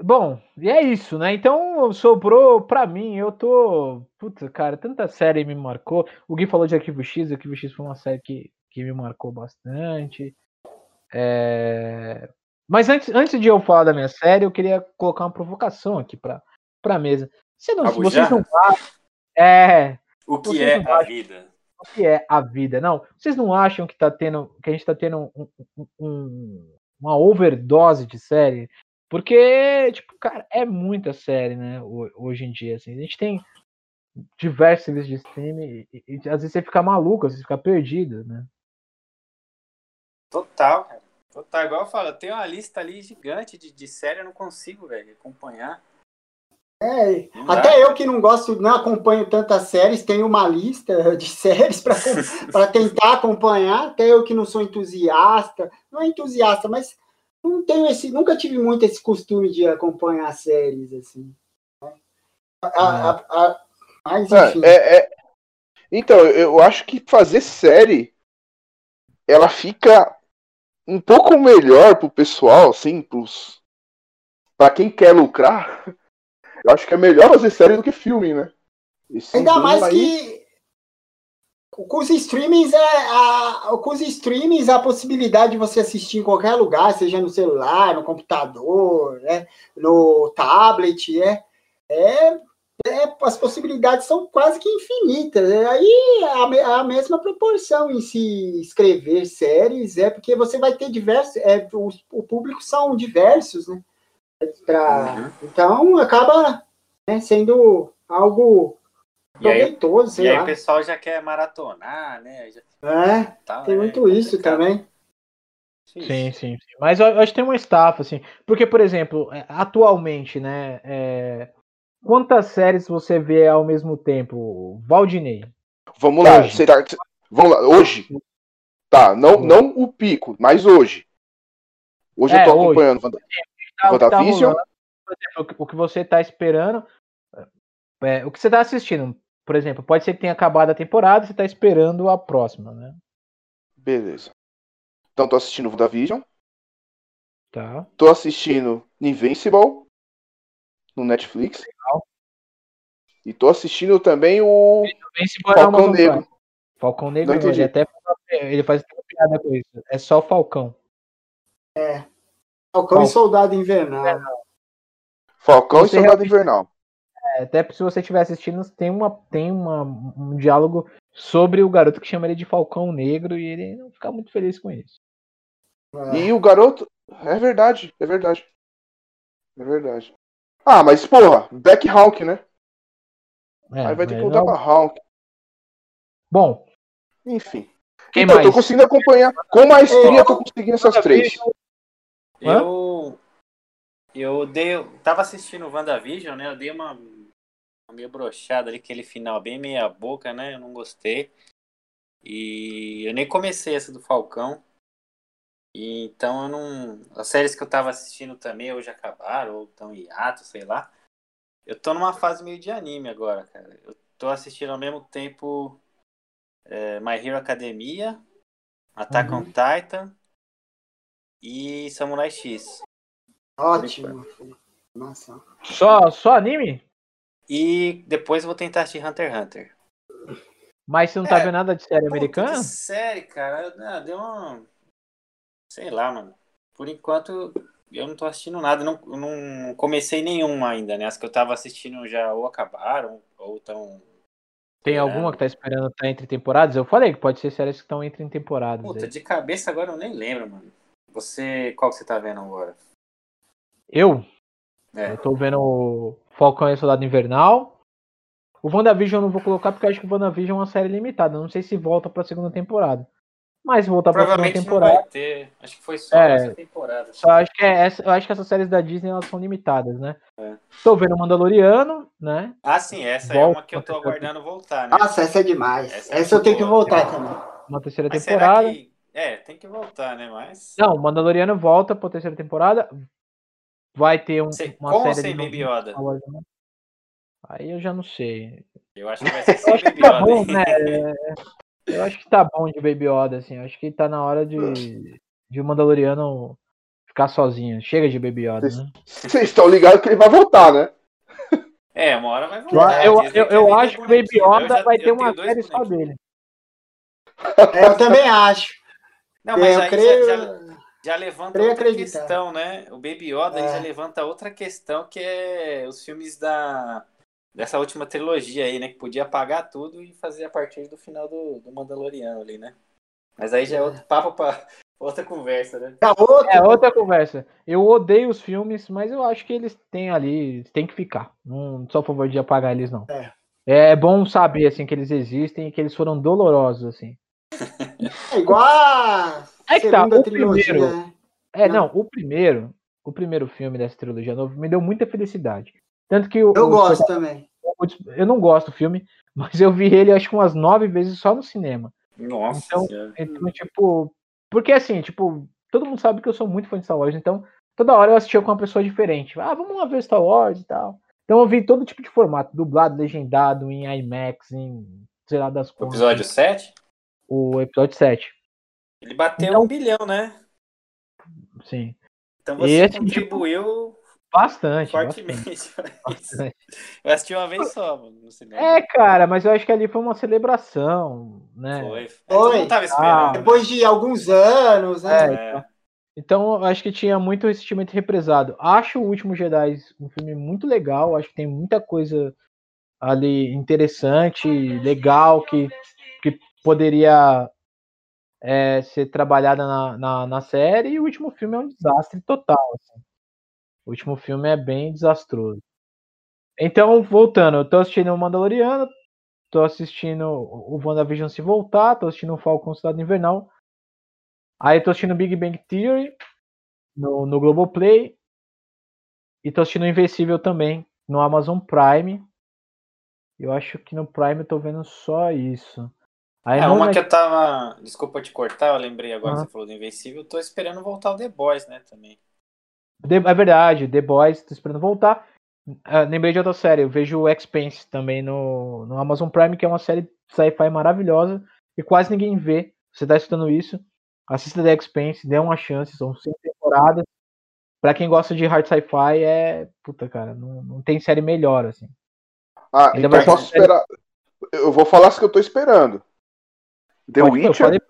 bom, e é isso, né? Então sobrou para mim, eu tô. Puta, cara, tanta série me marcou. O Gui falou de Arquivo X, Arquivo X foi uma série que, que me marcou bastante. É... Mas antes, antes de eu falar da minha série, eu queria colocar uma provocação aqui para a mesa. Você não, vocês não acham, é, o que é a vida? O que é a vida? Não, vocês não acham que tá tendo, que a gente está tendo um, um, uma overdose de série? Porque, tipo, cara, é muita série, né? Hoje em dia, assim, a gente tem diversos serviços de streaming e, e, às vezes você fica maluco, às vezes fica perdido, né? Total, cara. Tá igual eu falo, tem uma lista ali gigante de, de série, eu não consigo, velho, acompanhar. É, até eu que não gosto, não acompanho tantas séries, tenho uma lista de séries para tentar acompanhar, até eu que não sou entusiasta, não é entusiasta, mas não tenho esse, nunca tive muito esse costume de acompanhar séries assim. A, a, a, mas, enfim. É, é, então, eu acho que fazer série ela fica um pouco melhor pro pessoal, assim, pros. Pra quem quer lucrar, eu acho que é melhor fazer série do que filme, né? Esse Ainda mais aí... que com os streamings é a, com os streamings a possibilidade de você assistir em qualquer lugar, seja no celular, no computador, né, no tablet, é, é é, as possibilidades são quase que infinitas. É, aí a, a, mesma proporção em se escrever séries, é porque você vai ter diversos. É, o, o público são diversos, né? Pra, uhum. Então acaba né, sendo algo proveitoso. E aí, e aí o pessoal já quer maratonar, né? Já, é, tá, tem é muito isso também. Sim, sim, sim. Mas eu acho que tem uma estafa, assim. Porque, por exemplo, é, atualmente, né? É, Quantas séries você vê ao mesmo tempo, Valdinei? Vamos lá, você tá, vamos lá, hoje. Tá, não, não o pico, mas hoje. Hoje é, eu tô acompanhando hoje. Vanda, tá. Tá o que você está esperando, é, o que você está assistindo, por exemplo, pode ser que tenha acabado a temporada e você está esperando a próxima, né? Beleza. Então tô assistindo WandaVision. Tá. Tô assistindo Invincible no Netflix. Legal. E tô assistindo também o Falcão Negro. Falcão Negro, ele até ele faz uma piada com isso. É só Falcão. É. Falcão, Falcão. e Soldado Invernal. É, Falcão você e Soldado Invernal. É, até se você estiver assistindo, tem, uma, tem uma, um diálogo sobre o garoto que chama ele de Falcão Negro e ele não fica muito feliz com isso. É. E o garoto. É verdade, é verdade. É verdade. Ah, mas porra, Back Hawk, né? É, Aí vai ter que voltar não... pra Hawk. Bom. Enfim. Quem então, mais? tô conseguindo acompanhar. Com maestria, eu tô conseguindo essas três. Eu. Eu dei. Eu tava assistindo o WandaVision, né? Eu dei uma, uma meio brochada ali, aquele final bem meia boca, né? Eu não gostei. E eu nem comecei essa do Falcão. E, então eu não. As séries que eu tava assistindo também hoje acabaram, ou estão em hiato, sei lá. Eu tô numa fase meio de anime agora, cara. Eu tô assistindo ao mesmo tempo é, My Hero Academia, Attack uhum. on Titan e Samurai X. Ótimo. Nossa. Só, só anime? E depois eu vou tentar assistir Hunter x Hunter. Mas você não tá é, vendo nada de série americana? De série, cara. Não, deu uma Sei lá, mano. Por enquanto, eu não tô assistindo nada. Não, não comecei nenhuma ainda, né? As que eu tava assistindo já ou acabaram, ou estão. Tem alguma que tá esperando estar tá entre temporadas? Eu falei que pode ser séries que estão entre temporadas. Puta, aí. de cabeça agora eu nem lembro, mano. Você. Qual que você tá vendo agora? Eu? É. Eu tô vendo o Falcão e o Soldado Invernal. O WandaVision eu não vou colocar porque eu acho que o WandaVision é uma série limitada. Eu não sei se volta pra segunda temporada. Mas voltar pra segunda temporada. Não vai ter. Acho que foi só é, essa temporada. Só acho que é essa, eu acho que essas séries da Disney elas são limitadas, né? É. Tô vendo Mandaloriano, né? Ah, sim, essa Volta, é uma que eu tô aguardando voltar, né? Nossa, essa é demais. Essa, é essa eu tenho que voltar também. Uma terceira Mas temporada. Que... É, tem que voltar, né? Mas. Não, Mandaloriano volta pra terceira temporada. Vai ter um, Sei, uma série. Ou sem Baby Yoda? Aí eu já não sei. Eu acho que vai ser sem Baby tá Yoda. Bom, né? Eu acho que tá bom de Baby Yoda, assim. Eu acho que tá na hora de, de o Mandaloriano ficar sozinho. Chega de Baby Yoda, né? Vocês estão ligados que ele vai voltar, né? É, uma hora vai voltar. Eu, eu, eu, eu acho que o Baby Yoda vai ter uma série só dele. É, eu também acho. Não, mas eu aí creio... já, já, já levanta outra acreditar. questão, né? O Baby Yoda é. já levanta outra questão que é os filmes da dessa última trilogia aí, né? Que podia apagar tudo e fazer a partir do final do, do Mandaloriano ali, né? Mas aí já é outro papo para outra conversa, né? É outra... é outra conversa. Eu odeio os filmes, mas eu acho que eles têm ali, tem que ficar. Não sou a favor de apagar eles, não. É. É bom saber, assim, que eles existem e que eles foram dolorosos, assim. É igual a é que tá, o trilogia. primeiro. Né? É, não. não, o primeiro, o primeiro filme dessa trilogia nova me deu muita felicidade. Tanto que o, eu gosto o, também. Eu não gosto do filme, mas eu vi ele acho que umas nove vezes só no cinema. Nossa. Então, então, tipo, porque assim, tipo, todo mundo sabe que eu sou muito fã de Star Wars, então toda hora eu assistia com uma pessoa diferente. Ah, vamos lá ver Star Wars e tal. Então eu vi todo tipo de formato, dublado, legendado, em IMAX, em sei lá das coisas. O episódio 7? O episódio 7. Ele bateu então, um bilhão, né? Sim. Então você Esse, tipo, contribuiu bastante. Fortemente. Bastante. Eu assisti uma vez só no cinema. É, cara, mas eu acho que ali foi uma celebração, né? Foi. Foi. Não tava esperando. Ah, depois de alguns anos, né? É, é. Então, acho que tinha muito esse sentimento represado. Acho o Último Jedi um filme muito legal, acho que tem muita coisa ali interessante, legal, que, que poderia é, ser trabalhada na, na, na, série, e o último filme é um desastre total. Assim. O último filme é bem desastroso. Então, voltando, eu tô assistindo o Mandaloriano, tô assistindo o WandaVision se voltar, tô assistindo o Falcon Cidade Invernal, Aí tô assistindo Big Bang Theory no, no Globoplay. E tô assistindo Invencível também no Amazon Prime. Eu acho que no Prime eu tô vendo só isso. Aí é, uma que eu tava. Desculpa te cortar, eu lembrei agora que você falou do Invencível. Tô esperando voltar o The Boys, né? Também. É verdade, The Boys, tô esperando voltar. Uh, lembrei de outra série, eu vejo o Expense também no, no Amazon Prime, que é uma série sci-fi maravilhosa e quase ninguém vê. Você tá escutando isso. Assista The Expense, dê uma chance, são cinco temporadas. Pra quem gosta de hard sci-fi, é. Puta, cara, não, não tem série melhor, assim. Ah, Ainda então posso série... esperar. Eu vou falar as que eu tô esperando. The Pode, Witcher.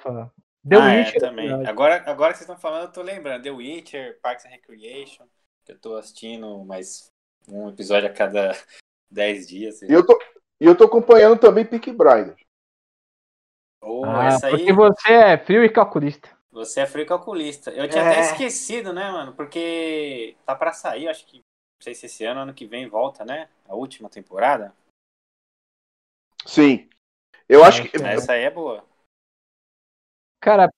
falar. The ah, é, Witcher. É, também. Agora, agora que vocês estão falando, eu tô lembrando. The Witcher, Parks and Recreation, que eu tô assistindo mais um episódio a cada 10 dias. E eu tô, e eu tô acompanhando também Peak Blinders. Oh, ah, aí... Porque você é frio e calculista. Você é frio e calculista. Eu tinha é. até esquecido, né, mano? Porque tá para sair, acho que. Não sei se esse ano, ano que vem volta, né? A última temporada. Sim. Eu acho que. Essa aí é boa. Cara.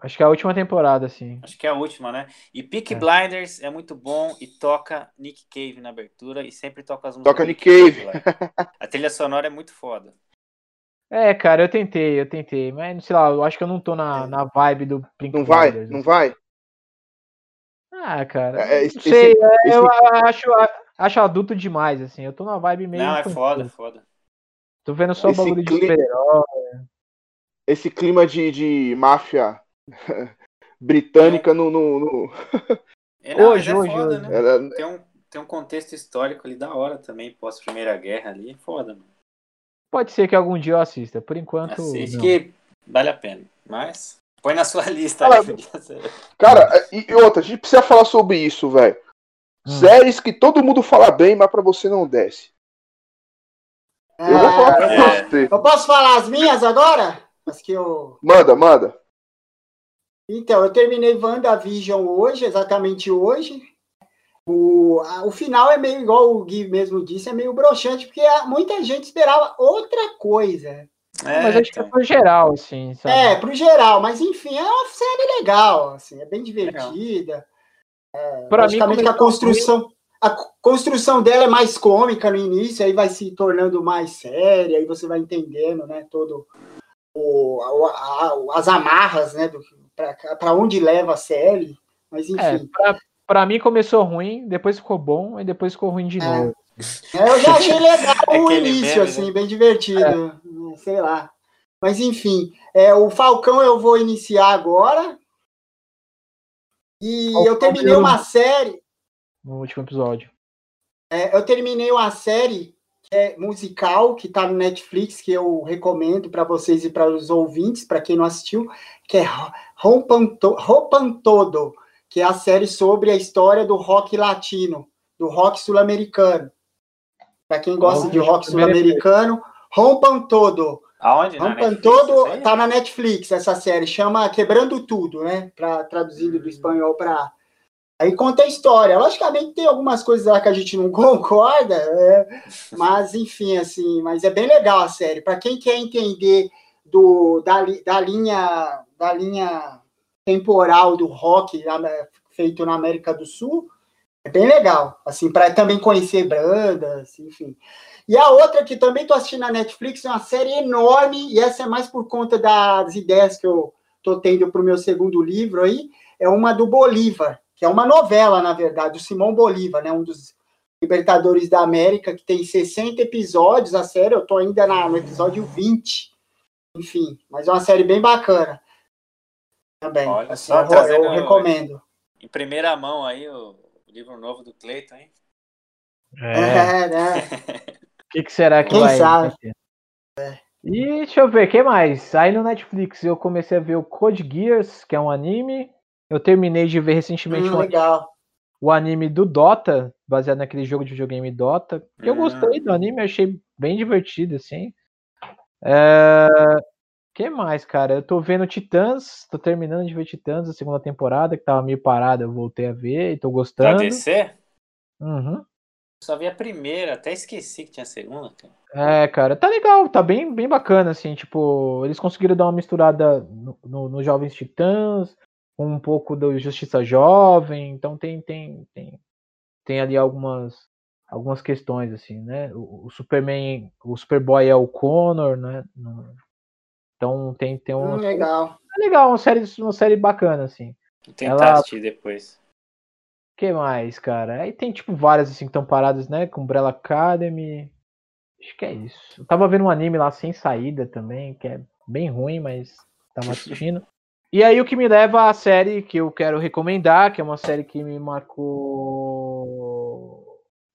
Acho que é a última temporada, sim. Acho que é a última, né? E Peak é. Blinders é muito bom e toca Nick Cave na abertura e sempre toca as músicas. Toca Nick Cave. Cave a trilha sonora é muito foda. É, cara, eu tentei, eu tentei, mas sei lá, eu acho que eu não tô na, é. na vibe do Pink Não vai? Não assim. vai? Ah, cara. É, esse, não sei, esse, é, eu esse... acho, acho adulto demais, assim. Eu tô na vibe meio. Não, é foda, é foda. Tô vendo só bagulho clima... de super-herói. Esse clima de, de máfia britânica no. no, no... É, não, hoje, hoje, foda, hoje. Né? Tem, um, tem um contexto histórico ali da hora também, pós-Primeira Guerra ali. É foda, mano. Pode ser que algum dia eu assista. Por enquanto. Assiste que vale a pena. Mas põe na sua lista. Cara, cara e, e outra, a gente precisa falar sobre isso, velho. Hum. Séries que todo mundo fala bem, mas pra você não desce. É, eu vou falar pra é. você. Eu posso falar as minhas agora? As que eu... Manda, manda. Então, eu terminei WandaVision hoje, exatamente hoje. O, a, o final é meio igual o Gui mesmo disse, é meio broxante, porque a, muita gente esperava outra coisa. É, mas acho que é pro geral, assim. Sabe? É, pro geral, mas enfim, é uma série legal, assim, é bem divertida. É, pra mim, a construção. A construção dela é mais cômica no início, aí vai se tornando mais séria, aí você vai entendendo, né, todo o, a, a, as amarras, né, para onde leva a série. Mas é, enfim. É, Pra mim começou ruim, depois ficou bom e depois ficou ruim de é. novo. É, eu já achei legal o início, meme, assim, né? bem divertido. É. Sei lá. Mas enfim, é, o Falcão eu vou iniciar agora. E eu terminei uma série. No último episódio. É, eu terminei uma série é musical, que está no Netflix, que eu recomendo para vocês e para os ouvintes, para quem não assistiu, que é Roupan Todo que é a série sobre a história do rock latino, do rock sul-americano. Para quem gosta de rock sul-americano, rompam todo. Aonde? Rompam todo, tá na Netflix essa série, chama Quebrando Tudo, né? Para traduzindo do espanhol para Aí conta a história. Logicamente tem algumas coisas lá que a gente não concorda, é, mas enfim, assim, mas é bem legal a série. Para quem quer entender do, da, da linha da linha temporal do rock feito na América do Sul, é bem legal, assim, para também conhecer bandas, enfim. E a outra que também estou assistindo na Netflix é uma série enorme, e essa é mais por conta das ideias que eu estou tendo para o meu segundo livro aí, é uma do Bolívar, que é uma novela, na verdade, o Simão Bolívar, né? Um dos Libertadores da América, que tem 60 episódios, a série, eu tô ainda na, no episódio 20. Enfim, mas é uma série bem bacana. Também. Olha assim, só, eu, trazendo eu recomendo. Em primeira mão aí o livro novo do Cleiton, hein? É. É, né? O que, que será que Quem vai sabe? acontecer? E deixa eu ver, o que mais? Aí no Netflix eu comecei a ver o Code Geass, que é um anime. Eu terminei de ver recentemente Hum, um legal. o anime do Dota, baseado naquele jogo de videogame Dota. que Eu Hum. gostei do anime, achei bem divertido, assim. É... que mais, cara? Eu tô vendo Titãs, tô terminando de ver Titãs, a segunda temporada, que tava meio parada, eu voltei a ver e tô gostando. DC? Uhum. Só vi a primeira, até esqueci que tinha a segunda, cara. É, cara, tá legal, tá bem, bem bacana, assim, tipo, eles conseguiram dar uma misturada no, no, no Jovens Titãs, com um pouco do Justiça Jovem, então tem, tem, tem, tem ali algumas, algumas questões, assim, né? O, o Superman, o Superboy é o Connor, né? Então tem, tem Hum, uma. legal. É legal, uma série, uma série bacana, assim. Vou tentar Ela- assistir depois. O que mais, cara? Aí tem, tipo, várias, assim, que estão paradas, né? Com Umbrella Academy. Acho que é isso. Eu tava vendo um anime lá sem saída também, que é bem ruim, mas tava assistindo. E aí o que me leva à série que eu quero recomendar, que é uma série que me marcou.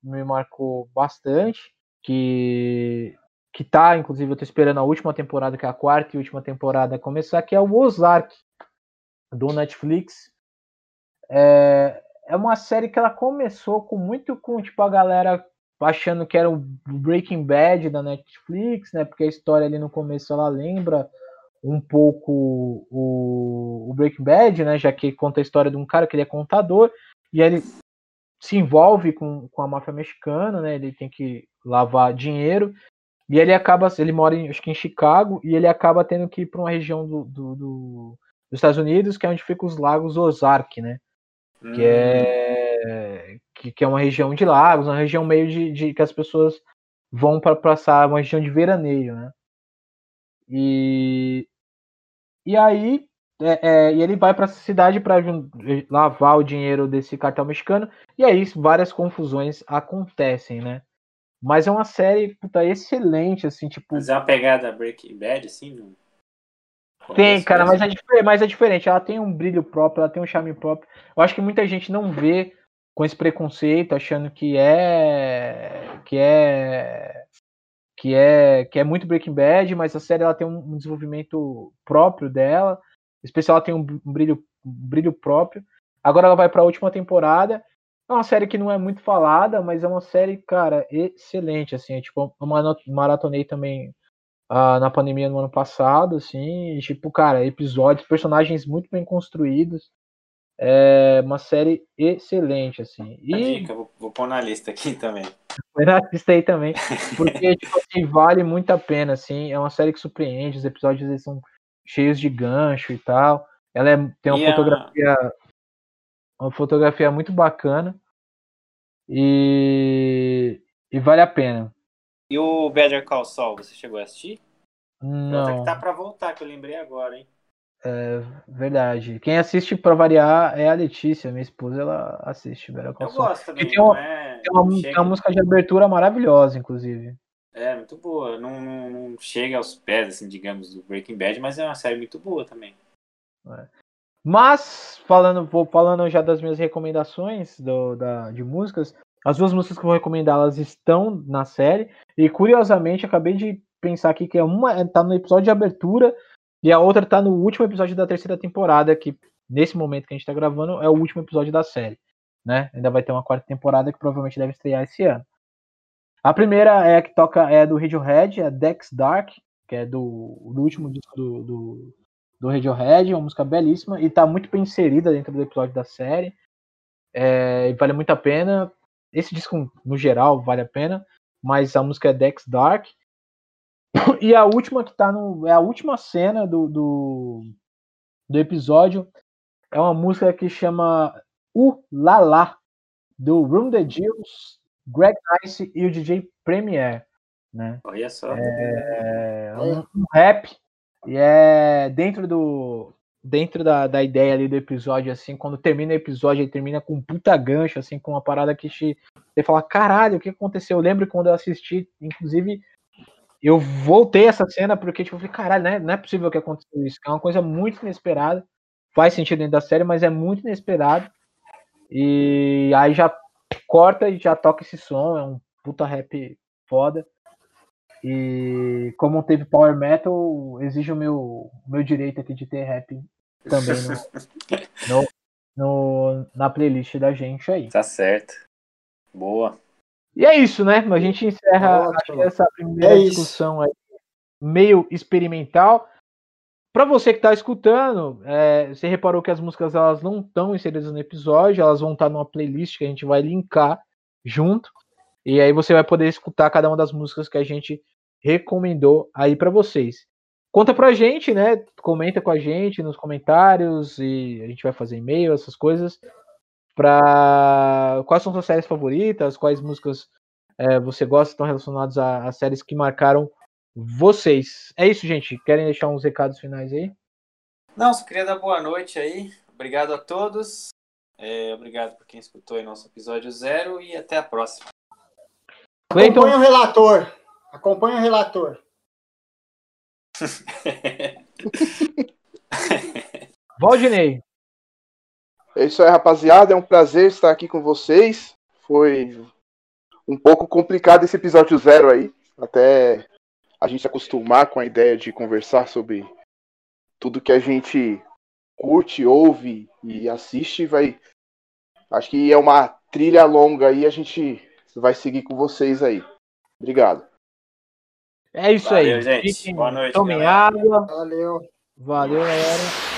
Me marcou bastante. Que. Que tá, inclusive, eu tô esperando a última temporada, que é a quarta e última temporada começar, que é o Ozark, do Netflix. É, é uma série que ela começou com muito com tipo a galera achando que era o Breaking Bad da Netflix, né? Porque a história ali no começo ela lembra um pouco o, o Breaking Bad, né? Já que conta a história de um cara que ele é contador e ele se envolve com, com a máfia mexicana, né? Ele tem que lavar dinheiro e ele acaba, ele mora em, acho que em Chicago e ele acaba tendo que ir para uma região do, do- do- dos Estados Unidos que é onde ficam os lagos Ozark, né? que é que, que é uma região de lagos, uma região meio de, de- que as pessoas vão para passar uma região de veraneio, né? E e aí é, é, e ele vai para essa cidade para lavar o dinheiro desse cartel mexicano e aí várias confusões acontecem, né? Mas é uma série puta, excelente, assim, tipo Mas é uma pegada Breaking Bad, assim? No... Tem, cara, mas é, mas é diferente. Ela tem um brilho próprio, ela tem um charme próprio. Eu acho que muita gente não vê com esse preconceito, achando que é que é que é que é muito Breaking Bad, mas a série ela tem um, desenvolvimento próprio dela. Especial ela tem um, brilho um brilho próprio. Agora ela vai para a última temporada. É uma série que não é muito falada, mas é uma série, cara, excelente assim, é, tipo, eu maratonei também ah, na pandemia no ano passado, assim, e, tipo, cara, episódios, personagens muito bem construídos. É uma série excelente, assim. A E dica, vou, vou pôr na lista aqui também. foi na lista aí também, porque, tipo assim, vale muito a pena, assim. É uma série que surpreende, os episódios eles são cheios de gancho e tal. Ela é- tem uma E a- fotografia uma fotografia muito bacana e, e vale a pena. E o Better Call Saul, você chegou a assistir? Outra Não, que tá pra voltar, que eu lembrei agora, hein? Verdade. Quem assiste pra variar é a Letícia, minha esposa, ela assiste Better Call Eu gosto também, tem uma- não é... Tem uma, tem uma música de abertura maravilhosa, inclusive. É, muito boa. Não, não, não chega aos pés, assim, digamos, do Breaking Bad, mas é uma série muito boa também. Mas, falando, vou falando já das minhas recomendações do, da, de músicas, as duas músicas que eu vou recomendar, elas estão na série, e curiosamente, acabei de pensar aqui que é uma tá no episódio de abertura, e a outra tá no último episódio da terceira temporada, que nesse momento que a gente tá gravando, é o último episódio da série. Né? Ainda vai ter uma quarta temporada que provavelmente deve estrear esse ano. A primeira é a que toca, é do Radiohead, é Dex Dark, que é do, do último disco do, do, do Radiohead, uma música belíssima e tá muito bem inserida dentro do episódio da série. É, e vale muito a pena. Esse disco, no geral, vale a pena, mas a música é Dex Dark. E a última que tá no. É a última cena do, do, do episódio. É uma música que chama U La La, do Room the Jills, Greg Nice e o DJ Premier. Né? Olha só. É um, um rap e é dentro do dentro da, da ideia ali do episódio, assim, quando termina o episódio, ele termina com um puta gancho, assim, com uma parada que te, você fala, caralho, o que aconteceu? Eu lembro quando eu assisti, inclusive, eu voltei essa cena porque, tipo, eu falei, caralho, né? não é possível que aconteceu isso, é uma coisa muito inesperada, faz sentido dentro da série, mas é muito inesperado, e aí já corta e já toca esse som, é um puta rap foda, e como teve Power Metal, exige o meu, o meu direito aqui de ter rap também no, no, no, na playlist da gente aí. Tá certo. Boa. E é isso, né? A gente encerra essa primeira é discussão aí, meio experimental. Para você que está escutando, é, você reparou que as músicas elas não estão inseridas no episódio, elas vão estar tá numa playlist que a gente vai linkar junto. E aí você vai poder escutar cada uma das músicas que a gente recomendou aí para vocês. Conta pra gente, né? Comenta com a gente nos comentários e a gente vai fazer e-mail, essas coisas. Pra... Quais são suas séries favoritas? Quais músicas é, você gosta estão relacionadas a, a, séries que marcaram vocês? É isso, gente. Querem deixar uns recados finais aí? Não, só queria dar boa noite aí. Obrigado a todos. É, obrigado por quem escutou aí nosso episódio zero e até a próxima. Acompanhe o relator. Acompanhe o relator. Valdinei. É isso aí, rapaziada. É um prazer estar aqui com vocês. Foi um pouco complicado esse episódio zero aí. Até a gente se acostumar com a ideia de conversar sobre tudo que a gente curte, ouve e assiste. Vai. Acho que é uma trilha longa aí. A gente vai seguir com vocês aí. Obrigado. É isso Valeu, aí. gente. Boa noite. Tomem água. Valeu. Valeu, galera.